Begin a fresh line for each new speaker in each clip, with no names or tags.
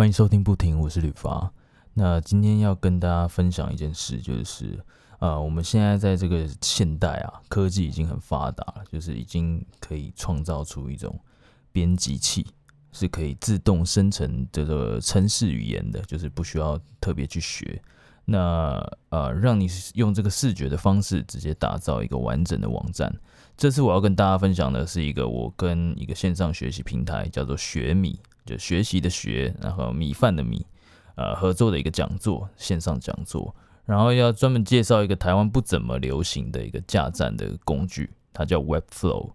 欢迎收听不停，我是吕发。那今天要跟大家分享一件事，就是呃，我们现在在这个现代啊，科技已经很发达了，就是已经可以创造出一种编辑器，是可以自动生成这个程式语言的，就是不需要特别去学。那呃，让你用这个视觉的方式直接打造一个完整的网站。这次我要跟大家分享的是一个我跟一个线上学习平台叫做学米，就学习的学，然后米饭的米，呃，合作的一个讲座，线上讲座。然后要专门介绍一个台湾不怎么流行的一个架站的工具，它叫 Webflow。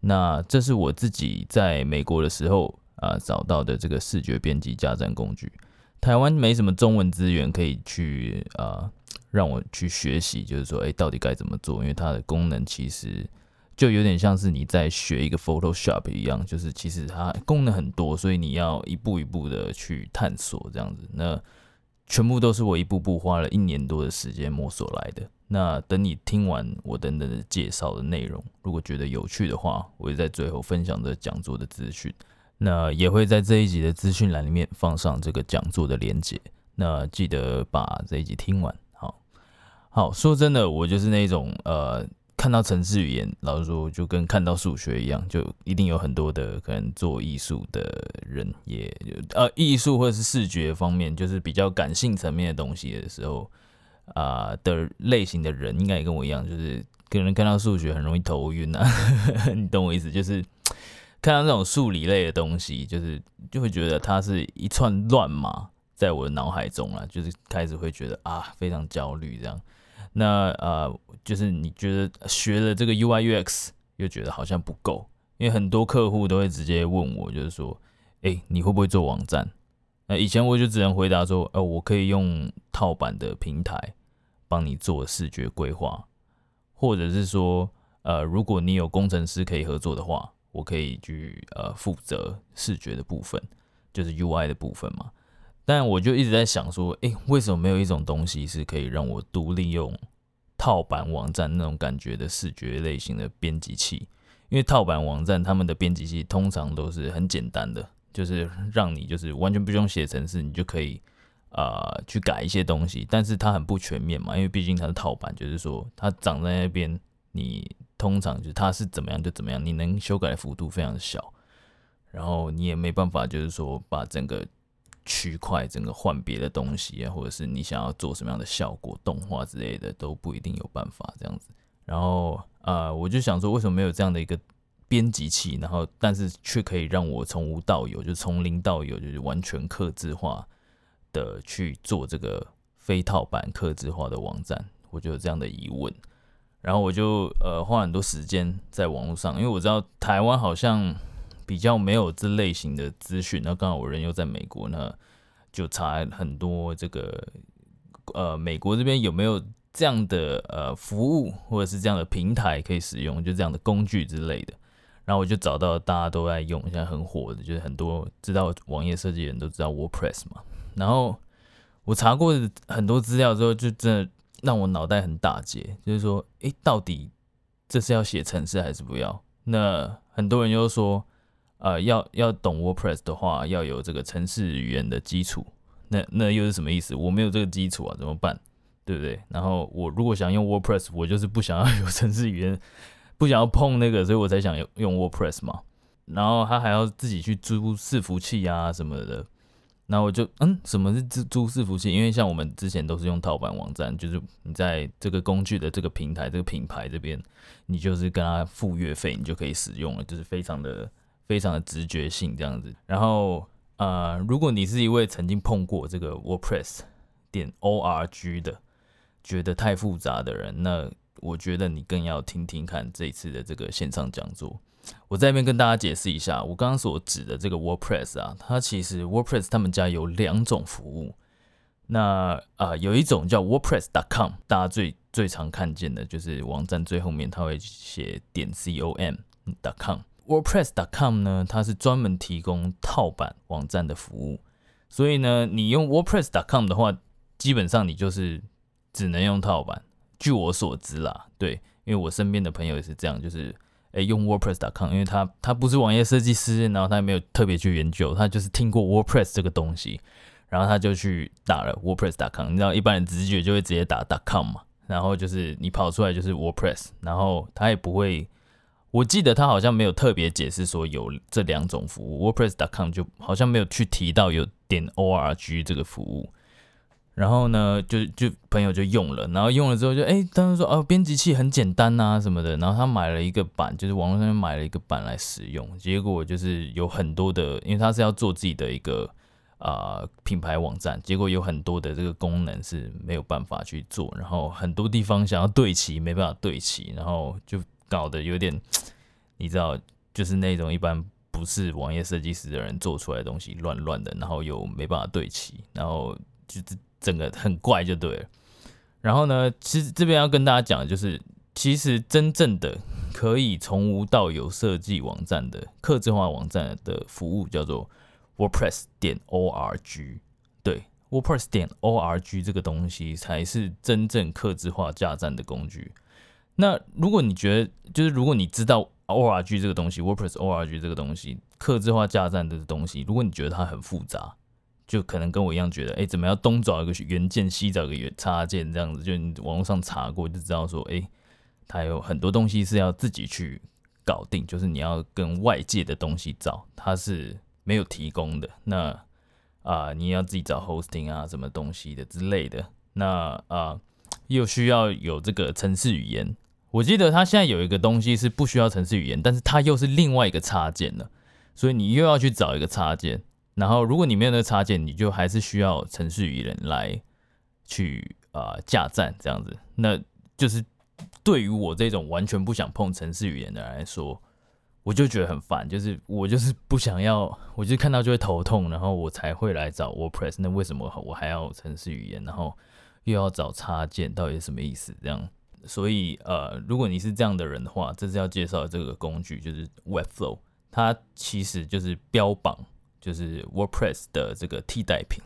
那这是我自己在美国的时候啊找到的这个视觉编辑架站工具。台湾没什么中文资源可以去啊，让我去学习，就是说，哎，到底该怎么做？因为它的功能其实就有点像是你在学一个 Photoshop 一样，就是其实它功能很多，所以你要一步一步的去探索这样子。那全部都是我一步步花了一年多的时间摸索来的。那等你听完我等等的介绍的内容，如果觉得有趣的话，我会在最后分享这讲座的资讯。那也会在这一集的资讯栏里面放上这个讲座的连接。那记得把这一集听完。好，好说真的，我就是那种呃，看到城市语言，老实说，就跟看到数学一样，就一定有很多的可能做艺术的人，也呃，艺术或者是视觉方面，就是比较感性层面的东西的时候啊的类型的人，应该也跟我一样，就是可能看到数学很容易头晕啊。你懂我意思？就是。看到这种数理类的东西，就是就会觉得它是一串乱码，在我的脑海中啊，就是开始会觉得啊非常焦虑这样。那呃，就是你觉得学了这个 UI UX 又觉得好像不够，因为很多客户都会直接问我，就是说，哎，你会不会做网站？那以前我就只能回答说，呃，我可以用套版的平台帮你做视觉规划，或者是说，呃，如果你有工程师可以合作的话。我可以去呃负责视觉的部分，就是 UI 的部分嘛。但我就一直在想说，诶，为什么没有一种东西是可以让我独立用套版网站那种感觉的视觉类型的编辑器？因为套版网站他们的编辑器通常都是很简单的，就是让你就是完全不用写程式，你就可以啊去改一些东西。但是它很不全面嘛，因为毕竟它是套版，就是说它长在那边你。通常就是它是怎么样就怎么样，你能修改的幅度非常小，然后你也没办法，就是说把整个区块整个换别的东西啊，或者是你想要做什么样的效果、动画之类的都不一定有办法这样子。然后啊，我就想说，为什么没有这样的一个编辑器，然后但是却可以让我从无到有，就从零到有，就是完全刻字化的去做这个非套版刻字化的网站？我就有这样的疑问。然后我就呃花很多时间在网络上，因为我知道台湾好像比较没有这类型的资讯。那刚好我人又在美国呢，就查很多这个呃美国这边有没有这样的呃服务或者是这样的平台可以使用，就这样的工具之类的。然后我就找到大家都在用，现在很火的，就是很多知道网页设计的人都知道 WordPress 嘛。然后我查过很多资料之后，就真的。让我脑袋很打结，就是说，诶，到底这是要写程式还是不要？那很多人又说，呃，要要懂 WordPress 的话，要有这个程式语言的基础。那那又是什么意思？我没有这个基础啊，怎么办？对不对？然后我如果想用 WordPress，我就是不想要有程式语言，不想要碰那个，所以我才想用用 WordPress 嘛。然后他还要自己去租伺服器啊什么的。那我就嗯，什么是租租伺服器？因为像我们之前都是用套版网站，就是你在这个工具的这个平台、这个品牌这边，你就是跟他付月费，你就可以使用了，就是非常的、非常的直觉性这样子。然后呃，如果你是一位曾经碰过这个 WordPress 点 org 的，觉得太复杂的人，那我觉得你更要听听看这一次的这个线上讲座。我在这边跟大家解释一下，我刚刚所指的这个 WordPress 啊，它其实 WordPress 他们家有两种服务。那啊，有一种叫 WordPress.com，大家最最常看见的就是网站最后面它会写点 com.com。WordPress.com 呢，它是专门提供套版网站的服务，所以呢，你用 WordPress.com 的话，基本上你就是只能用套版。据我所知啦，对，因为我身边的朋友也是这样，就是。诶用 WordPress.com，因为他他不是网页设计师，然后他也没有特别去研究，他就是听过 WordPress 这个东西，然后他就去打了 WordPress.com。你知道一般人直觉就会直接打 .com 嘛，然后就是你跑出来就是 WordPress，然后他也不会。我记得他好像没有特别解释说有这两种服务，WordPress.com 就好像没有去提到有点 org 这个服务。然后呢，就就朋友就用了，然后用了之后就哎，当时说哦，编辑器很简单呐什么的。然后他买了一个版，就是网络上面买了一个版来使用。结果就是有很多的，因为他是要做自己的一个啊品牌网站，结果有很多的这个功能是没有办法去做，然后很多地方想要对齐没办法对齐，然后就。搞得有点，你知道，就是那种一般不是网页设计师的人做出来的东西乱乱的，然后又没办法对齐，然后就是整个很怪就对了。然后呢，其实这边要跟大家讲的就是，其实真正的可以从无到有设计网站的客制化网站的服务叫做 WordPress 点 org。对，WordPress 点 org 这个东西才是真正客制化架站的工具。那如果你觉得，就是如果你知道 org 这个东西，WordPress org 这个东西，客制化架站的东西，如果你觉得它很复杂，就可能跟我一样觉得，哎，怎么样东找一个元件，西找一个元插件，这样子，就你网络上查过就知道说，哎，它有很多东西是要自己去搞定，就是你要跟外界的东西找，它是没有提供的。那啊，你也要自己找 hosting 啊，什么东西的之类的。那啊，又需要有这个程式语言。我记得它现在有一个东西是不需要程式语言，但是它又是另外一个插件了，所以你又要去找一个插件。然后如果你没有那个插件，你就还是需要程式语言来去啊架站这样子。那就是对于我这种完全不想碰程式语言的人来说，我就觉得很烦。就是我就是不想要，我就看到就会头痛，然后我才会来找 WordPress。那为什么我还要程式语言，然后又要找插件？到底是什么意思？这样？所以，呃，如果你是这样的人的话，这是要介绍这个工具，就是 Webflow，它其实就是标榜就是 WordPress 的这个替代品，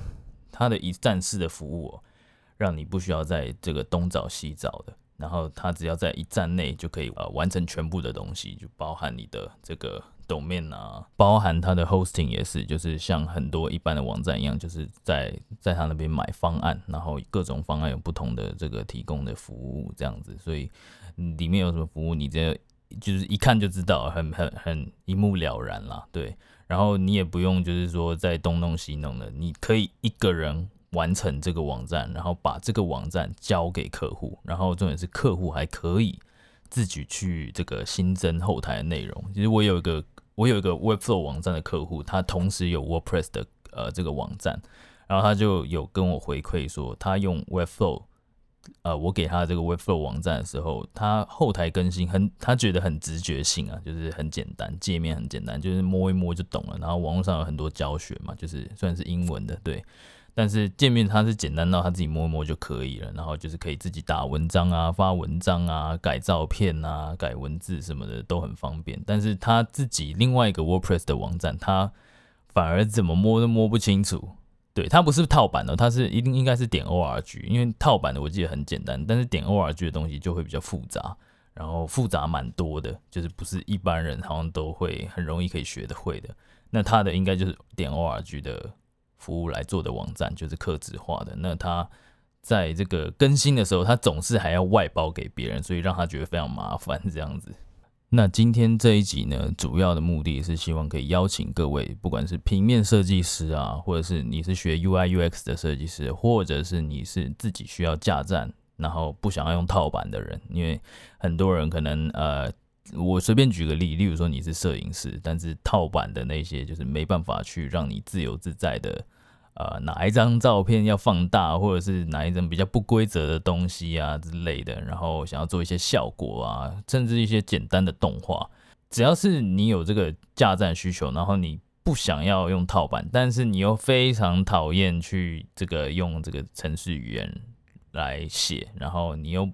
它的一站式的服务，哦让你不需要在这个东找西找的，然后它只要在一站内就可以呃完成全部的东西，就包含你的这个。抖面啊，包含它的 hosting 也是，就是像很多一般的网站一样，就是在在他那边买方案，然后各种方案有不同的这个提供的服务这样子，所以里面有什么服务，你这就是一看就知道，很很很一目了然啦。对，然后你也不用就是说在东弄西弄的，你可以一个人完成这个网站，然后把这个网站交给客户，然后重点是客户还可以自己去这个新增后台的内容。其实我有一个。我有一个 Webflow 网站的客户，他同时有 WordPress 的呃这个网站，然后他就有跟我回馈说，他用 Webflow，呃，我给他这个 Webflow 网站的时候，他后台更新很，他觉得很直觉性啊，就是很简单，界面很简单，就是摸一摸就懂了。然后网络上有很多教学嘛，就是算是英文的，对。但是界面它是简单到他自己摸一摸就可以了，然后就是可以自己打文章啊、发文章啊、改照片啊、改文字什么的都很方便。但是他自己另外一个 WordPress 的网站，他反而怎么摸都摸不清楚。对，它不是套版的，它是一定应该是点 org，因为套版的我记得很简单，但是点 org 的东西就会比较复杂，然后复杂蛮多的，就是不是一般人好像都会很容易可以学得会的。那它的应该就是点 org 的。服务来做的网站就是客制化的，那他在这个更新的时候，他总是还要外包给别人，所以让他觉得非常麻烦这样子。那今天这一集呢，主要的目的是希望可以邀请各位，不管是平面设计师啊，或者是你是学 UI UX 的设计师，或者是你是自己需要架站，然后不想要用套版的人，因为很多人可能呃。我随便举个例，例如说你是摄影师，但是套版的那些就是没办法去让你自由自在的，呃，哪一张照片要放大，或者是哪一张比较不规则的东西啊之类的，然后想要做一些效果啊，甚至一些简单的动画，只要是你有这个架站需求，然后你不想要用套版，但是你又非常讨厌去这个用这个程式语言来写，然后你又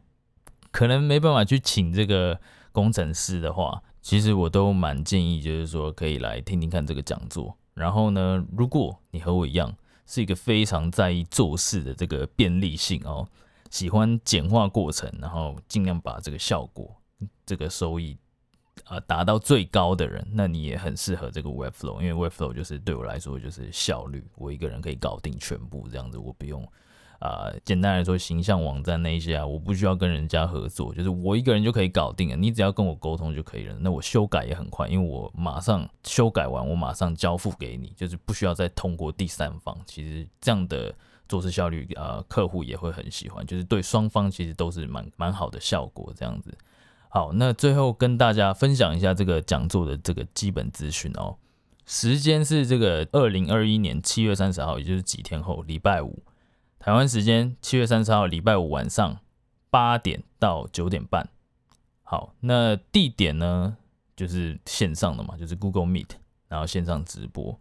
可能没办法去请这个。工程师的话，其实我都蛮建议，就是说可以来听听看这个讲座。然后呢，如果你和我一样是一个非常在意做事的这个便利性哦，喜欢简化过程，然后尽量把这个效果、这个收益呃达到最高的人，那你也很适合这个 Webflow，因为 Webflow 就是对我来说就是效率，我一个人可以搞定全部这样子，我不用啊，简单来说，形象网站那一些啊，我不需要跟人家合作，就是我一个人就可以搞定了，你只要跟我沟通就可以了。那我修改也很快，因为我马上修改完，我马上交付给你，就是不需要再通过第三方。其实这样的做事效率，呃，客户也会很喜欢，就是对双方其实都是蛮蛮好的效果，这样子。好，那最后跟大家分享一下这个讲座的这个基本资讯哦。时间是这个二零二一年七月三十号，也就是几天后，礼拜五，台湾时间七月三十号礼拜五晚上八点到九点半。好，那地点呢，就是线上的嘛，就是 Google Meet，然后线上直播。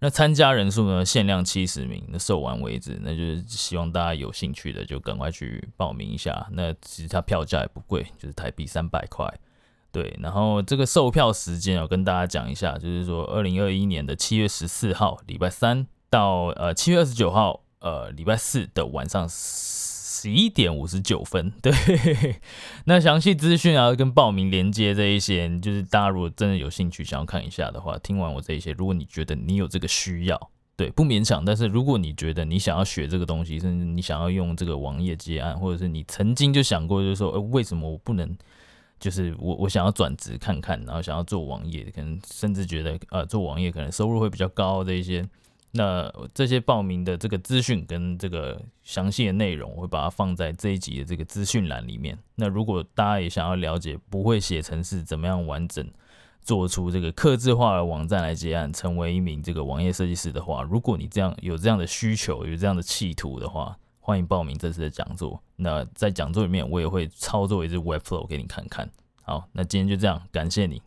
那参加人数呢？限量七十名，那售完为止。那就是希望大家有兴趣的就赶快去报名一下。那其实它票价也不贵，就是台币三百块。对，然后这个售票时间我跟大家讲一下，就是说二零二一年的七月十四号礼拜三到呃七月二十九号呃礼拜四的晚上。十一点五十九分，对，那详细资讯啊，跟报名连接这一些，就是大家如果真的有兴趣想要看一下的话，听完我这一些，如果你觉得你有这个需要，对，不勉强，但是如果你觉得你想要学这个东西，甚至你想要用这个网页接案，或者是你曾经就想过，就是说，呃，为什么我不能，就是我我想要转职看看，然后想要做网页，可能甚至觉得，呃，做网页可能收入会比较高的一些。那这些报名的这个资讯跟这个详细的内容，我会把它放在这一集的这个资讯栏里面。那如果大家也想要了解不会写程式怎么样完整做出这个刻字化的网站来接案，成为一名这个网页设计师的话，如果你这样有这样的需求，有这样的企图的话，欢迎报名这次的讲座。那在讲座里面，我也会操作一支 Webflow 给你看看。好，那今天就这样，感谢你。